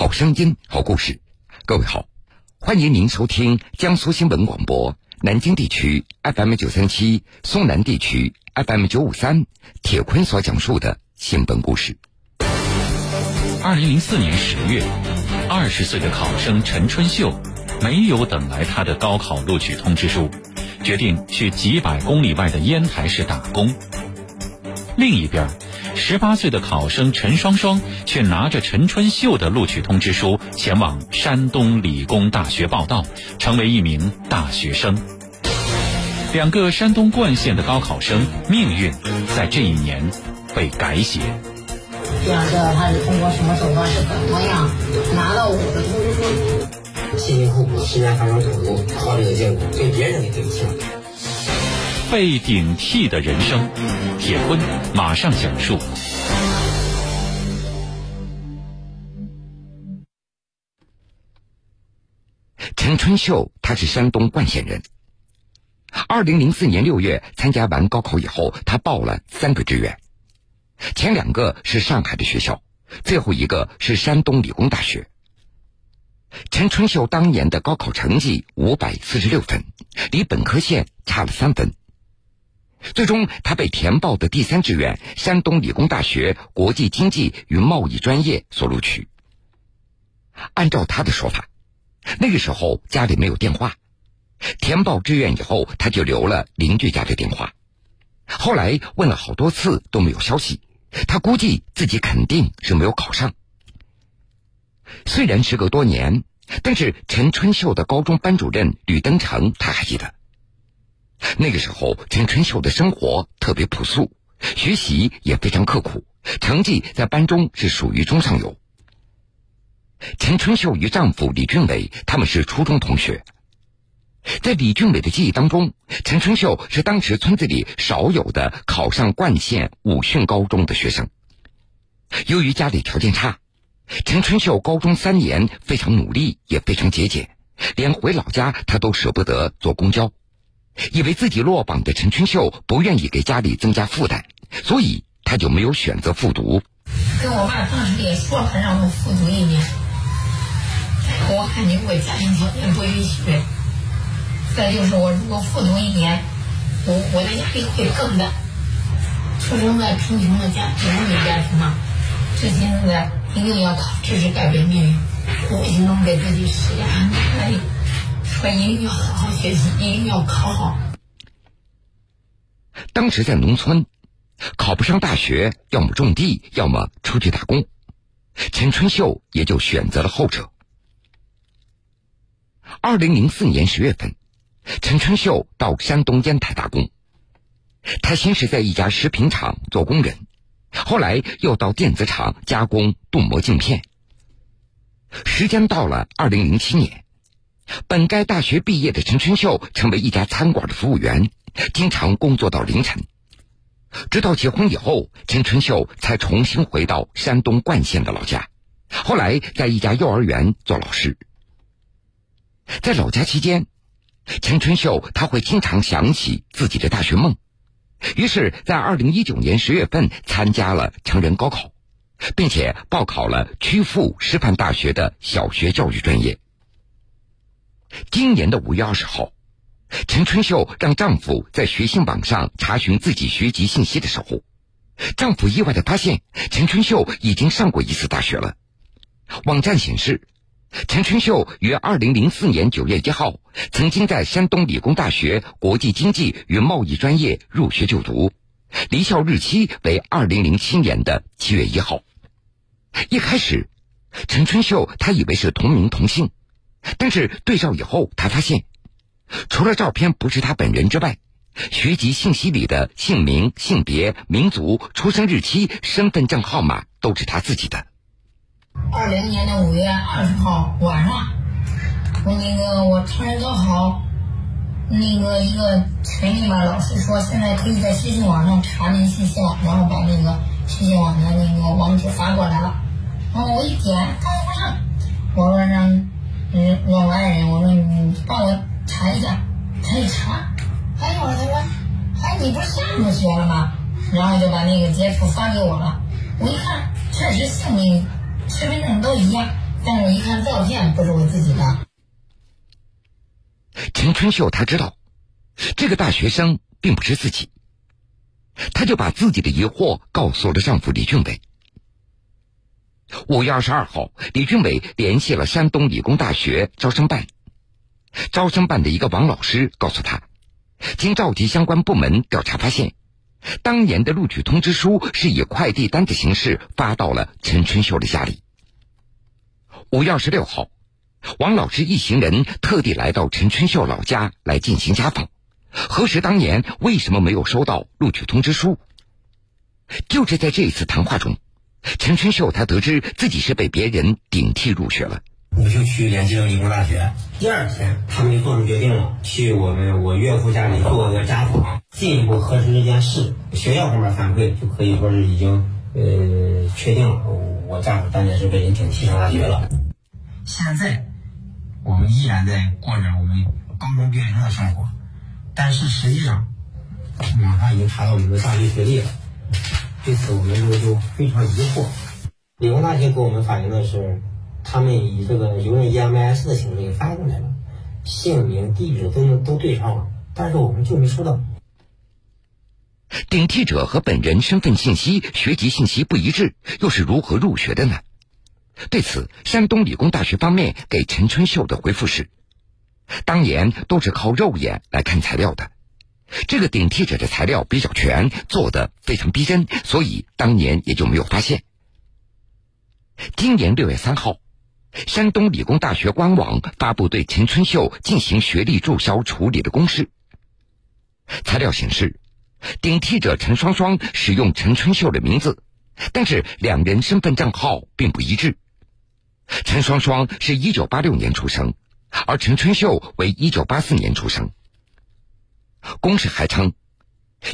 好声音，好故事。各位好，欢迎您收听江苏新闻广播南京地区 FM 九三七、松南地区 FM 九五三。铁坤所讲述的新闻故事。二零零四年十月，二十岁的考生陈春秀没有等来他的高考录取通知书，决定去几百公里外的烟台市打工。另一边。十八岁的考生陈双双却拿着陈春秀的录取通知书前往山东理工大学报到，成为一名大学生。两个山东冠县的高考生命运在这一年被改写。想知道他是通过什么手段，是怎么样拿到我的通知书？辛辛苦苦，十年寒窗苦读，考这个结果，对别人也对不起。被顶替的人生，结婚马上讲述。陈春秀，他是山东冠县人。二零零四年六月参加完高考以后，他报了三个志愿，前两个是上海的学校，最后一个是山东理工大学。陈春秀当年的高考成绩五百四十六分，离本科线差了三分。最终，他被填报的第三志愿山东理工大学国际经济与贸易专业所录取。按照他的说法，那个时候家里没有电话，填报志愿以后他就留了邻居家的电话。后来问了好多次都没有消息，他估计自己肯定是没有考上。虽然时隔多年，但是陈春秀的高中班主任吕登成他还记得。那个时候，陈春秀的生活特别朴素，学习也非常刻苦，成绩在班中是属于中上游。陈春秀与丈夫李俊伟他们是初中同学，在李俊伟的记忆当中，陈春秀是当时村子里少有的考上冠县武训高中的学生。由于家里条件差，陈春秀高中三年非常努力，也非常节俭，连回老家他都舍不得坐公交。以为自己落榜的陈春秀不愿意给家里增加负担，所以他就没有选择复读。跟我爸当时也说了，让我复读一年。我看你我家庭条件不允许，再就是我如果复读一年，我我的压力会更大。出生在贫穷的家庭，农民家庭嘛，这现在一定要靠知识改变命运，我一定能给自己施加很大压力。我一定要好好学习，一定要考好。当时在农村，考不上大学，要么种地，要么出去打工。陈春秀也就选择了后者。二零零四年十月份，陈春秀到山东烟台打工。他先是在一家食品厂做工人，后来又到电子厂加工镀膜镜片。时间到了二零零七年。本该大学毕业的陈春秀成为一家餐馆的服务员，经常工作到凌晨。直到结婚以后，陈春秀才重新回到山东冠县的老家。后来在一家幼儿园做老师。在老家期间，陈春秀他会经常想起自己的大学梦，于是，在二零一九年十月份参加了成人高考，并且报考了曲阜师范大学的小学教育专业。今年的五月二十号，陈春秀让丈夫在学信网上查询自己学籍信息的时候，丈夫意外的发现陈春秀已经上过一次大学了。网站显示，陈春秀于二零零四年九月一号曾经在山东理工大学国际经济与贸易专业入学就读，离校日期为二零零七年的七月一号。一开始，陈春秀她以为是同名同姓。但是对照以后，他发现，除了照片不是他本人之外，学籍信息里的姓名、性别、民族、出生日期、身份证号码都是他自己的。二零年的五月二十号晚上，我那个我成人高考，那个一个群里面老师说，现在可以在学习网上查那信息了，然后把那个学习网的那个网址发过来了，然后我一点，不上，我说让。嗯，我爱人，我说你帮我查一下，他一查，哎呦，他说，哎，你不是上过学了吗？然后就把那个截图发给我了。我一看，确实姓名、身份证都一样，但是我一看照片不是我自己的。陈春秀她知道，这个大学生并不是自己，她就把自己的疑惑告诉了丈夫李俊伟。五月二十二号，李俊伟联系了山东理工大学招生办，招生办的一个王老师告诉他，经召集相关部门调查发现，当年的录取通知书是以快递单的形式发到了陈春秀的家里。五月二十六号，王老师一行人特地来到陈春秀老家来进行家访，核实当年为什么没有收到录取通知书。就是在这一次谈话中。陈春秀，他得知自己是被别人顶替入学了，我就去联系了理工大学。第二天，他们就做出决定了，去我们我岳父家里做个家访，进一步核实这件事。学校方面反馈，就可以说是已经呃确定了，我丈夫当年是被人顶替上大学了。现在，我们依然在过着我们高中毕业生的生活，但是实际上，网上已经查到我们的大学学历了。对此，我们就就非常疑惑。理工大学给我们反映的是，他们以这个邮件 EMS 的形式给发过来了，姓名、地址都都对上了，但是我们就没收到。顶替者和本人身份信息、学籍信息不一致，又是如何入学的呢？对此，山东理工大学方面给陈春秀的回复是：当年都是靠肉眼来看材料的。这个顶替者的材料比较全，做的非常逼真，所以当年也就没有发现。今年六月三号，山东理工大学官网发布对陈春秀进行学历注销处理的公示。材料显示，顶替者陈双双使用陈春秀的名字，但是两人身份证号并不一致。陈双双是一九八六年出生，而陈春秀为一九八四年出生。公示还称，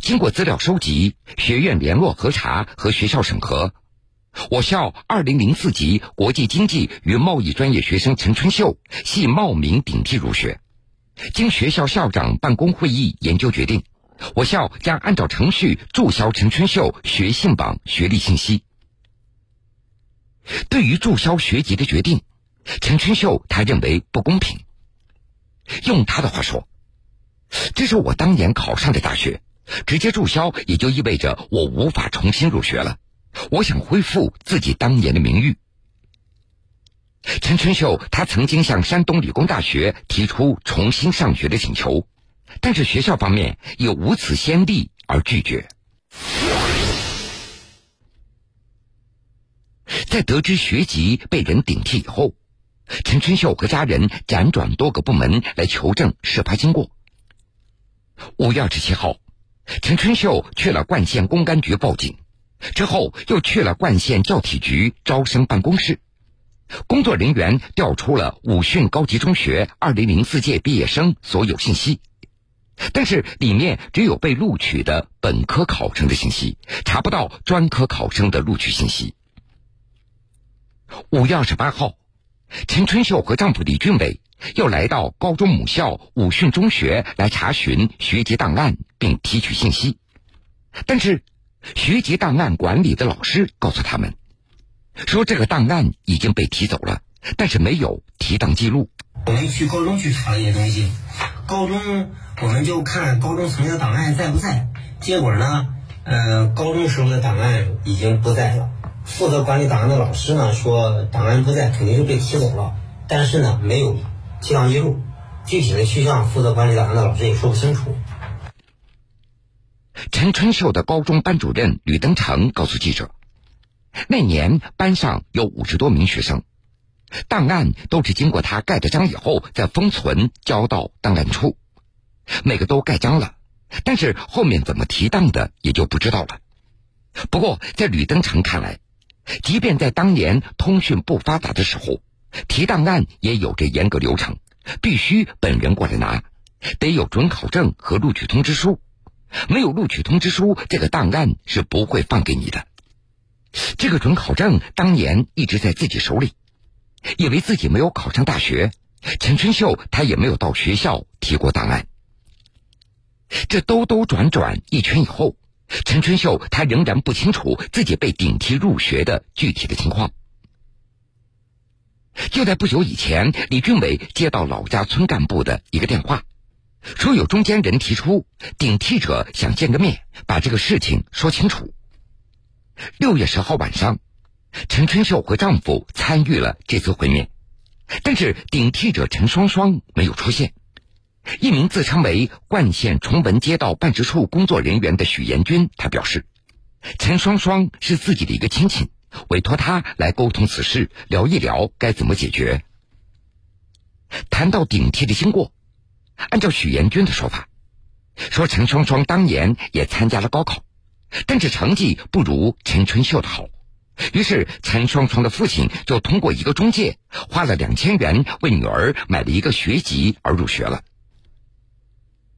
经过资料收集、学院联络核查和学校审核，我校二零零四级国际经济与贸易专业学生陈春秀系冒名顶替入学。经学校校长办公会议研究决定，我校将按照程序注销陈春秀学信榜学历信息。对于注销学籍的决定，陈春秀他认为不公平。用他的话说。这是我当年考上的大学，直接注销也就意味着我无法重新入学了。我想恢复自己当年的名誉。陈春秀他曾经向山东理工大学提出重新上学的请求，但是学校方面以无此先例而拒绝。在得知学籍被人顶替以后，陈春秀和家人辗转多个部门来求证事发经过。五月二十七号，陈春秀去了冠县公安局报警，之后又去了冠县教体局招生办公室。工作人员调出了武训高级中学二零零四届毕业生所有信息，但是里面只有被录取的本科考生的信息，查不到专科考生的录取信息。五月二十八号，陈春秀和丈夫李俊伟。又来到高中母校武训中学来查询学籍档案并提取信息，但是学籍档案管理的老师告诉他们，说这个档案已经被提走了，但是没有提档记录。我们去高中去查了一些东西，高中我们就看高中曾经的档案在不在，结果呢，呃，高中时候的档案已经不在了。负责管理档案的老师呢说档案不在，肯定是被提走了，但是呢没有。提档记录，具体的去向负责管理档案的老师也说不清楚。陈春秀的高中班主任吕登成告诉记者，那年班上有五十多名学生，档案都是经过他盖的章以后再封存交到档案处，每个都盖章了，但是后面怎么提档的也就不知道了。不过在吕登成看来，即便在当年通讯不发达的时候。提档案也有着严格流程，必须本人过来拿，得有准考证和录取通知书。没有录取通知书，这个档案是不会放给你的。这个准考证当年一直在自己手里，以为自己没有考上大学。陈春秀他也没有到学校提过档案。这兜兜转转一圈以后，陈春秀他仍然不清楚自己被顶替入学的具体的情况。就在不久以前，李俊伟接到老家村干部的一个电话，说有中间人提出顶替者想见个面，把这个事情说清楚。六月十号晚上，陈春秀和丈夫参与了这次会面，但是顶替者陈双双没有出现。一名自称为冠县崇文街道办事处工作人员的许延军，他表示，陈双双是自己的一个亲戚。委托他来沟通此事，聊一聊该怎么解决。谈到顶替的经过，按照许延军的说法，说陈双双当年也参加了高考，但是成绩不如陈春秀的好，于是陈双双的父亲就通过一个中介，花了两千元为女儿买了一个学籍而入学了。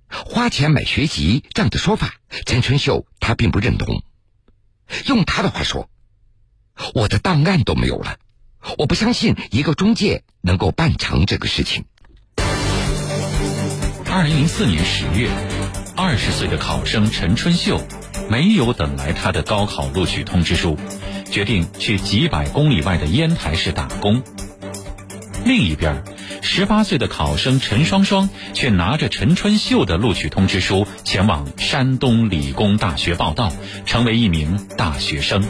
花钱买学籍这样的说法，陈春秀他并不认同。用他的话说。我的档案都没有了，我不相信一个中介能够办成这个事情。二零零四年十月，二十岁的考生陈春秀没有等来他的高考录取通知书，决定去几百公里外的烟台市打工。另一边，十八岁的考生陈双双却拿着陈春秀的录取通知书前往山东理工大学报到，成为一名大学生。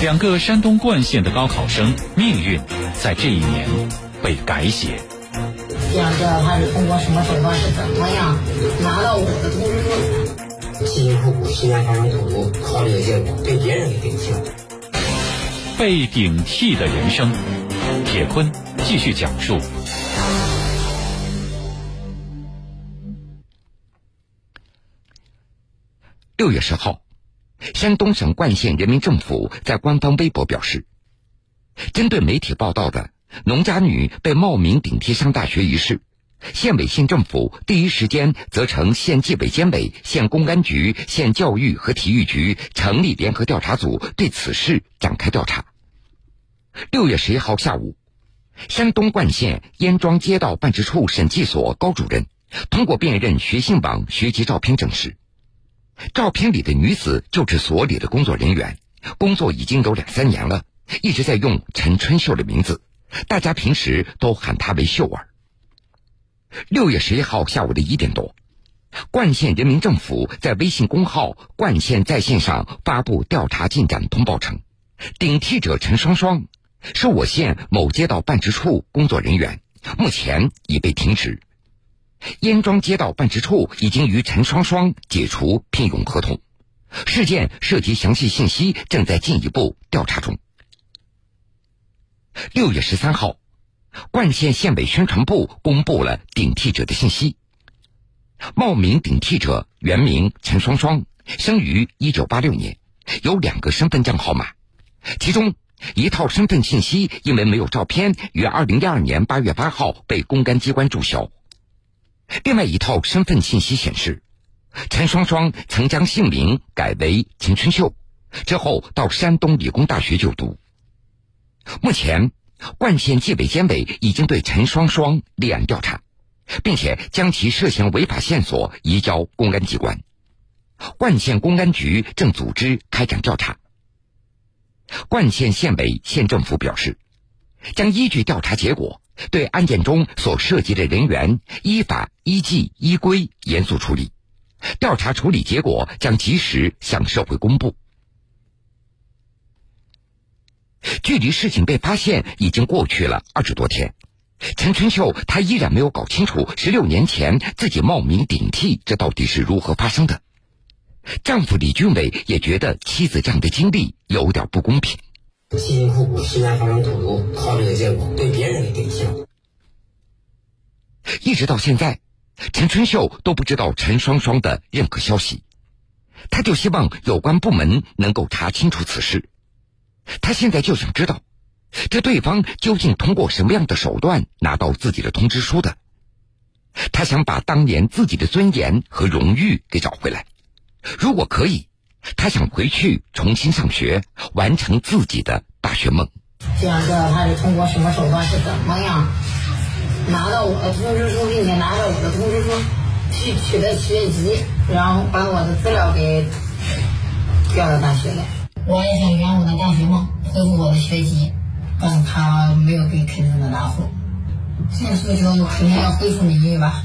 两个山东冠县的高考生命运在这一年被改写。想知道他是通过什么手段，是怎么样拿到我的通知书？辛辛苦苦十年发生投入，考虑的结果被别人给顶替了。被顶替的人生，铁坤继续讲述。六月十号。山东省冠县人民政府在官方微博表示，针对媒体报道的农家女被冒名顶替上大学一事，县委县政府第一时间责成县纪委监委、县公安局、县教育和体育局成立联合调查组，对此事展开调查。六月十一号下午，山东冠县燕庄街道办事处审计所高主任通过辨认学信网学籍照片证实。照片里的女子就是所里的工作人员，工作已经有两三年了，一直在用陈春秀的名字，大家平时都喊她为秀儿。六月十一号下午的一点多，冠县人民政府在微信公号“冠县在线”上发布调查进展通报称，顶替者陈双双是我县某街道办事处工作人员，目前已被停职。燕庄街道办事处已经与陈双双解除聘用合同，事件涉及详细信息正在进一步调查中。六月十三号，冠县县委宣传部公布了顶替者的信息。冒名顶替者原名陈双双，生于一九八六年，有两个身份证号码，其中一套身份信息因为没有照片，于二零一二年八月八号被公安机关注销。另外一套身份信息显示，陈双双曾将姓名改为陈春秀，之后到山东理工大学就读。目前，冠县纪委监委已经对陈双双立案调查，并且将其涉嫌违法线索移交公安机关。冠县公安局正组织开展调查。冠县县委县政府表示，将依据调查结果。对案件中所涉及的人员依法依纪依规严肃处理，调查处理结果将及时向社会公布。距离事情被发现已经过去了二十多天，陈春秀她依然没有搞清楚十六年前自己冒名顶替这到底是如何发生的。丈夫李俊伟也觉得妻子这样的经历有点不公平。辛辛苦苦十年发生投入，考虑的结果被别人给顶替了。一直到现在，陈春秀都不知道陈双双的任何消息，他就希望有关部门能够查清楚此事。他现在就想知道，这对方究竟通过什么样的手段拿到自己的通知书的？他想把当年自己的尊严和荣誉给找回来，如果可以。他想回去重新上学，完成自己的大学梦。想知道他是通过什么手段，是怎么样拿到我的通知书，并且拿着我的通知书去取得学籍，然后把我的资料给调到大学来。我也想圆我的大学梦，恢复我的学籍，但他没。有给肯定的答复。现在所以说我肯定要恢复名誉吧？